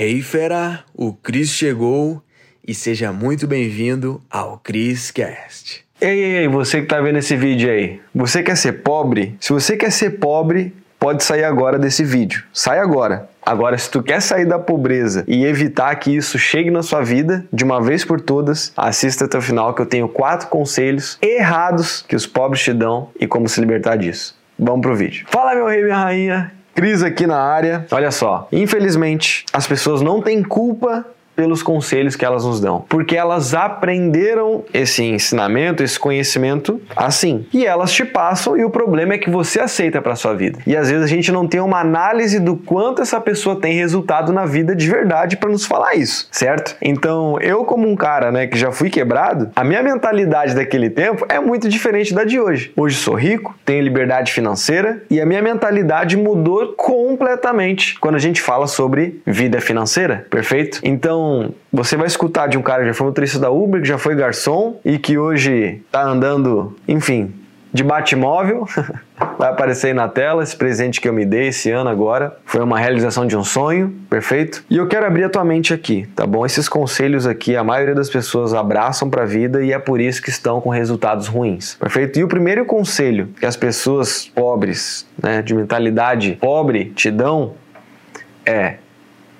Hey fera, o Cris chegou e seja muito bem-vindo ao Cris Cast. Ei, ei, ei, você que tá vendo esse vídeo aí, você quer ser pobre? Se você quer ser pobre, pode sair agora desse vídeo. Sai agora. Agora, se tu quer sair da pobreza e evitar que isso chegue na sua vida de uma vez por todas, assista até o final que eu tenho quatro conselhos errados que os pobres te dão e como se libertar disso. Vamos pro vídeo. Fala meu rei, minha rainha. Cris aqui na área. Olha só, infelizmente as pessoas não têm culpa pelos conselhos que elas nos dão, porque elas aprenderam esse ensinamento, esse conhecimento assim. E elas te passam e o problema é que você aceita para sua vida. E às vezes a gente não tem uma análise do quanto essa pessoa tem resultado na vida de verdade para nos falar isso, certo? Então, eu como um cara, né, que já fui quebrado, a minha mentalidade daquele tempo é muito diferente da de hoje. Hoje sou rico, tenho liberdade financeira e a minha mentalidade mudou completamente quando a gente fala sobre vida financeira, perfeito? Então, então, você vai escutar de um cara que já foi motorista da Uber, que já foi garçom e que hoje está andando, enfim, de Batmóvel. Vai aparecer aí na tela esse presente que eu me dei esse ano agora. Foi uma realização de um sonho, perfeito? E eu quero abrir a tua mente aqui, tá bom? Esses conselhos aqui, a maioria das pessoas abraçam para a vida e é por isso que estão com resultados ruins, perfeito? E o primeiro conselho que as pessoas pobres, né, de mentalidade pobre, te dão é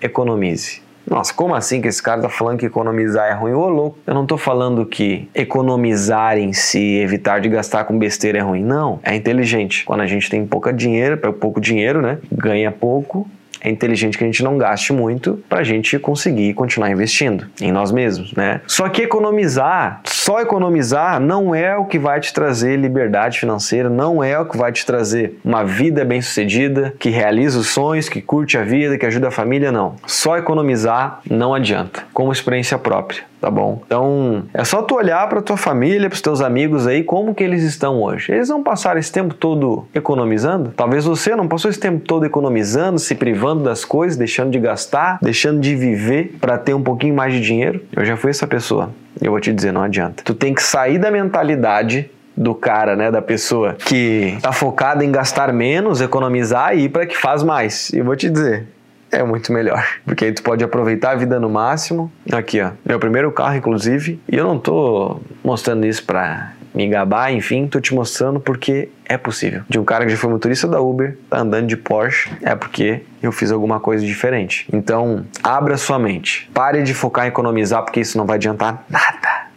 economize. Nossa, como assim que esse cara tá falando que economizar é ruim? Ô, louco, eu não tô falando que economizar em si, evitar de gastar com besteira é ruim. Não, é inteligente. Quando a gente tem pouca dinheiro, pouco dinheiro, né? Ganha pouco, é inteligente que a gente não gaste muito para a gente conseguir continuar investindo em nós mesmos, né? Só que economizar, só economizar não é o que vai te trazer liberdade financeira, não é o que vai te trazer uma vida bem-sucedida, que realiza os sonhos, que curte a vida, que ajuda a família, não. Só economizar não adianta, como experiência própria tá bom? Então, é só tu olhar para tua família, para os teus amigos aí, como que eles estão hoje. Eles não passaram esse tempo todo economizando? Talvez você não passou esse tempo todo economizando, se privando das coisas, deixando de gastar, deixando de viver para ter um pouquinho mais de dinheiro? Eu já fui essa pessoa. Eu vou te dizer, não adianta. Tu tem que sair da mentalidade do cara, né, da pessoa que tá focada em gastar menos, economizar e ir para que faz mais. E vou te dizer, é muito melhor. Porque aí tu pode aproveitar a vida no máximo. Aqui, ó. Meu primeiro carro, inclusive. E eu não tô mostrando isso pra me gabar, enfim, tô te mostrando porque é possível. De um cara que já foi motorista da Uber, tá andando de Porsche, é porque eu fiz alguma coisa diferente. Então, abra sua mente. Pare de focar em economizar, porque isso não vai adiantar nada.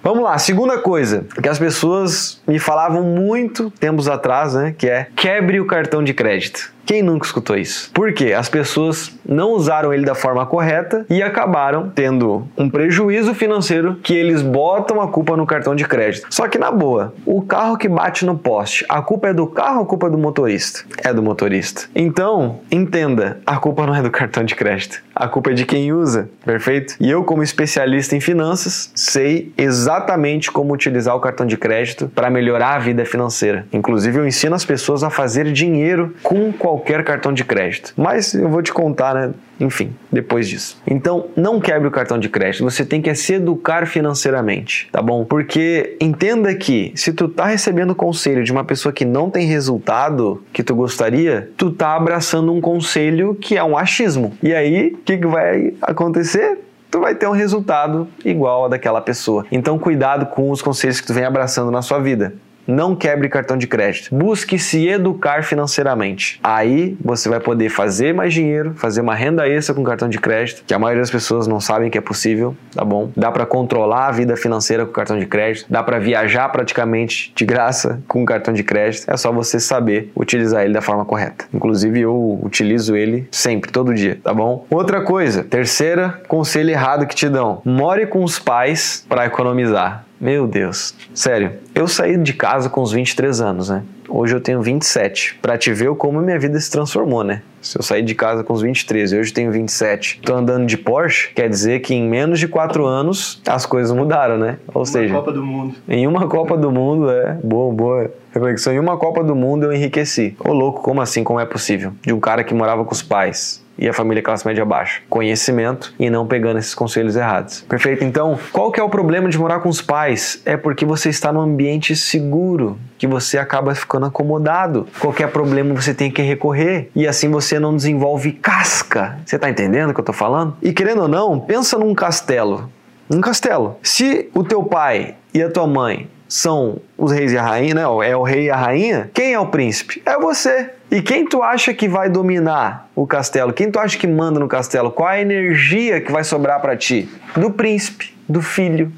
Vamos lá, segunda coisa que as pessoas me falavam muito tempos atrás, né? Que é quebre o cartão de crédito. Quem nunca escutou isso? Porque as pessoas não usaram ele da forma correta e acabaram tendo um prejuízo financeiro que eles botam a culpa no cartão de crédito. Só que na boa, o carro que bate no poste, a culpa é do carro ou a culpa é do motorista? É do motorista. Então, entenda, a culpa não é do cartão de crédito. A culpa é de quem usa, perfeito? E eu, como especialista em finanças, sei exatamente como utilizar o cartão de crédito para melhorar a vida financeira. Inclusive, eu ensino as pessoas a fazer dinheiro com qualquer qualquer cartão de crédito. Mas eu vou te contar, né? Enfim, depois disso. Então, não quebre o cartão de crédito. Você tem que se educar financeiramente, tá bom? Porque entenda que se tu tá recebendo conselho de uma pessoa que não tem resultado que tu gostaria, tu tá abraçando um conselho que é um achismo. E aí, o que, que vai acontecer? tu vai ter um resultado igual ao daquela pessoa. Então, cuidado com os conselhos que tu vem abraçando na sua vida não quebre cartão de crédito. Busque se educar financeiramente. Aí você vai poder fazer mais dinheiro, fazer uma renda extra com cartão de crédito, que a maioria das pessoas não sabem que é possível, tá bom? Dá para controlar a vida financeira com cartão de crédito, dá para viajar praticamente de graça com cartão de crédito. É só você saber utilizar ele da forma correta. Inclusive eu utilizo ele sempre, todo dia, tá bom? Outra coisa, terceira conselho errado que te dão: more com os pais para economizar. Meu Deus. Sério, eu saí de casa com uns 23 anos, né? Hoje eu tenho 27. Pra te ver como minha vida se transformou, né? Se eu saí de casa com uns 23 e hoje tenho 27, tô andando de Porsche, quer dizer que em menos de 4 anos as coisas mudaram, né? Ou uma seja, Copa do Mundo. Em uma Copa do Mundo, é. Boa, boa. Reflexão. Em uma Copa do Mundo eu enriqueci. Ô louco, como assim? Como é possível? De um cara que morava com os pais e a família classe média baixa? Conhecimento e não pegando esses conselhos errados. Perfeito? Então, qual que é o problema de morar com os pais? É porque você está num ambiente seguro, que você acaba ficando acomodado. Qualquer problema você tem que recorrer e assim você não desenvolve casca. Você está entendendo o que eu estou falando? E querendo ou não, pensa num castelo. Um castelo. Se o teu pai e a tua mãe são os reis e a rainha, né? É o rei e a rainha. Quem é o príncipe? É você. E quem tu acha que vai dominar o castelo? Quem tu acha que manda no castelo? Qual a energia que vai sobrar para ti? Do príncipe, do filho,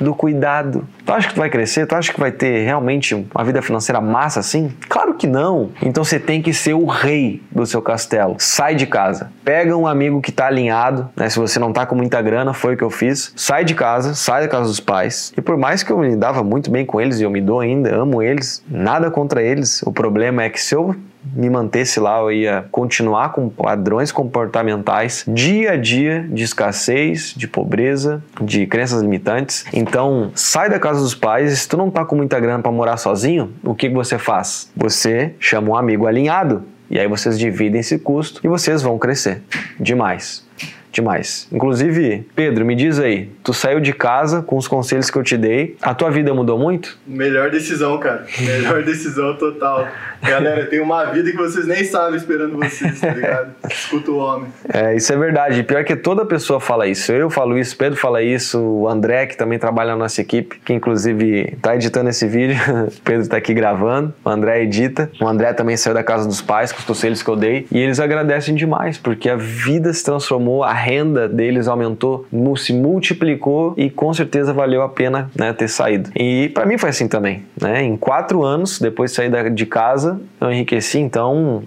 do cuidado. Tu acha que tu vai crescer? Tu acha que vai ter realmente uma vida financeira massa assim? Claro que não. Então você tem que ser o rei do seu castelo. Sai de casa. Pega um amigo que tá alinhado, né? Se você não tá com muita grana, foi o que eu fiz. Sai de casa, sai da casa dos pais. E por mais que eu me dava muito bem com eles e eu me dou ainda, amo eles, nada contra eles. O problema é que se eu me mantesse lá, eu ia continuar com padrões comportamentais dia a dia de escassez, de pobreza, de crenças limitantes. Então, sai da casa dos pais. Se tu não tá com muita grana para morar sozinho, o que, que você faz? Você chama um amigo alinhado. E aí vocês dividem esse custo e vocês vão crescer demais demais. Inclusive, Pedro, me diz aí, tu saiu de casa com os conselhos que eu te dei, a tua vida mudou muito? Melhor decisão, cara. Melhor decisão total. Galera, tem uma vida que vocês nem sabem esperando vocês, tá ligado? Escuta o homem. É, isso é verdade. Pior que toda pessoa fala isso. Eu falo isso, Pedro fala isso, o André, que também trabalha na nossa equipe, que inclusive tá editando esse vídeo, o Pedro tá aqui gravando, o André edita. O André também saiu da casa dos pais com os conselhos que eu dei, e eles agradecem demais, porque a vida se transformou, a renda deles aumentou, se multiplicou e com certeza valeu a pena né, ter saído. E para mim foi assim também. Né? Em quatro anos, depois de sair de casa, eu enriqueci, então,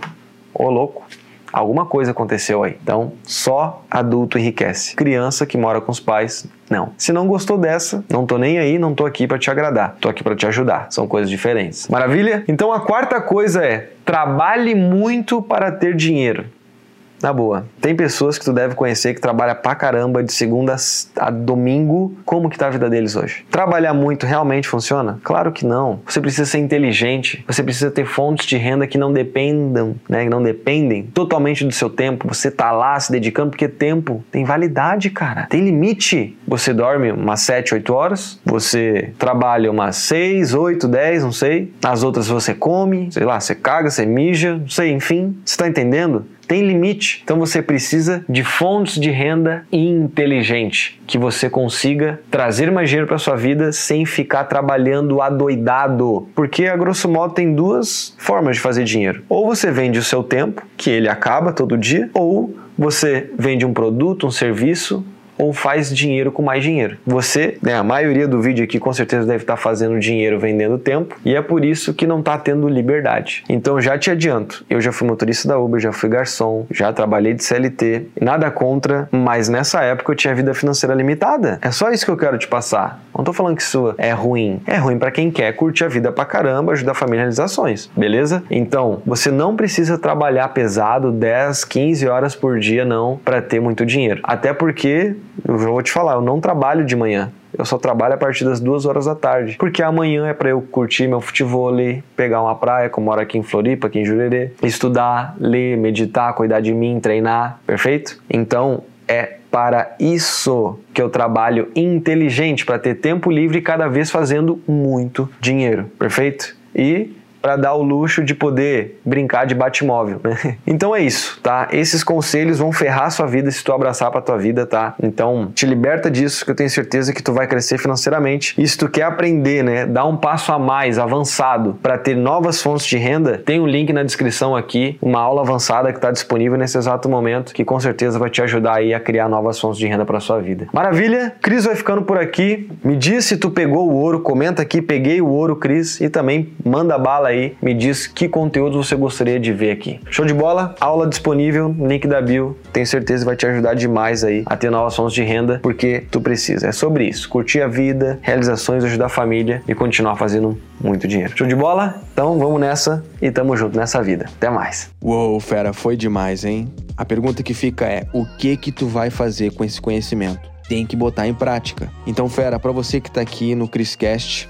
ô louco. Alguma coisa aconteceu aí. Então, só adulto enriquece. Criança que mora com os pais, não. Se não gostou dessa, não tô nem aí, não tô aqui para te agradar. Tô aqui para te ajudar. São coisas diferentes. Maravilha? Então a quarta coisa é: trabalhe muito para ter dinheiro. Na boa. Tem pessoas que tu deve conhecer que trabalha pra caramba de segunda a domingo. Como que tá a vida deles hoje? Trabalhar muito realmente funciona? Claro que não. Você precisa ser inteligente. Você precisa ter fontes de renda que não dependam, né? Que não dependem totalmente do seu tempo. Você tá lá se dedicando porque tempo tem validade, cara. Tem limite. Você dorme umas 7, 8 horas. Você trabalha umas 6, 8, 10, não sei. As outras você come, sei lá, você caga, você mija, não sei, enfim. Você tá entendendo? Tem limite. Então você precisa de fontes de renda inteligente que você consiga trazer mais dinheiro para sua vida sem ficar trabalhando adoidado. Porque a grosso modo tem duas formas de fazer dinheiro. Ou você vende o seu tempo, que ele acaba todo dia, ou você vende um produto, um serviço ou faz dinheiro com mais dinheiro. Você, né, a maioria do vídeo aqui com certeza deve estar fazendo dinheiro vendendo tempo e é por isso que não está tendo liberdade. Então já te adianto, eu já fui motorista da Uber, já fui garçom, já trabalhei de CLT, nada contra, mas nessa época eu tinha vida financeira limitada. É só isso que eu quero te passar. Não tô falando que isso é ruim. É ruim para quem quer curtir a vida pra caramba, ajudar a família em realizações, beleza? Então, você não precisa trabalhar pesado 10, 15 horas por dia não para ter muito dinheiro. Até porque eu vou te falar, eu não trabalho de manhã. Eu só trabalho a partir das duas horas da tarde. Porque amanhã é para eu curtir meu futebol, pegar uma praia, como moro aqui em Floripa, aqui em Jurerê, estudar, ler, meditar, cuidar de mim, treinar, perfeito? Então, é para isso que eu trabalho inteligente, para ter tempo livre e cada vez fazendo muito dinheiro, perfeito? E para dar o luxo de poder brincar de Batmóvel, né? Então é isso, tá? Esses conselhos vão ferrar sua vida se tu abraçar para tua vida, tá? Então, te liberta disso que eu tenho certeza que tu vai crescer financeiramente. E se tu quer aprender, né, dar um passo a mais, avançado, para ter novas fontes de renda, tem um link na descrição aqui, uma aula avançada que está disponível nesse exato momento, que com certeza vai te ajudar aí a criar novas fontes de renda para sua vida. Maravilha? Cris vai ficando por aqui. Me diz se tu pegou o ouro, comenta aqui, peguei o ouro, Cris, e também manda bala aí, me diz que conteúdo você gostaria de ver aqui. Show de bola? Aula disponível, link da bio. Tenho certeza que vai te ajudar demais aí a ter novas fontes de renda, porque tu precisa. É sobre isso. Curtir a vida, realizações, ajudar a família e continuar fazendo muito dinheiro. Show de bola? Então vamos nessa e tamo junto nessa vida. Até mais. Uou, fera, foi demais, hein? A pergunta que fica é: o que que tu vai fazer com esse conhecimento? Tem que botar em prática. Então, fera, para você que tá aqui no Criscast,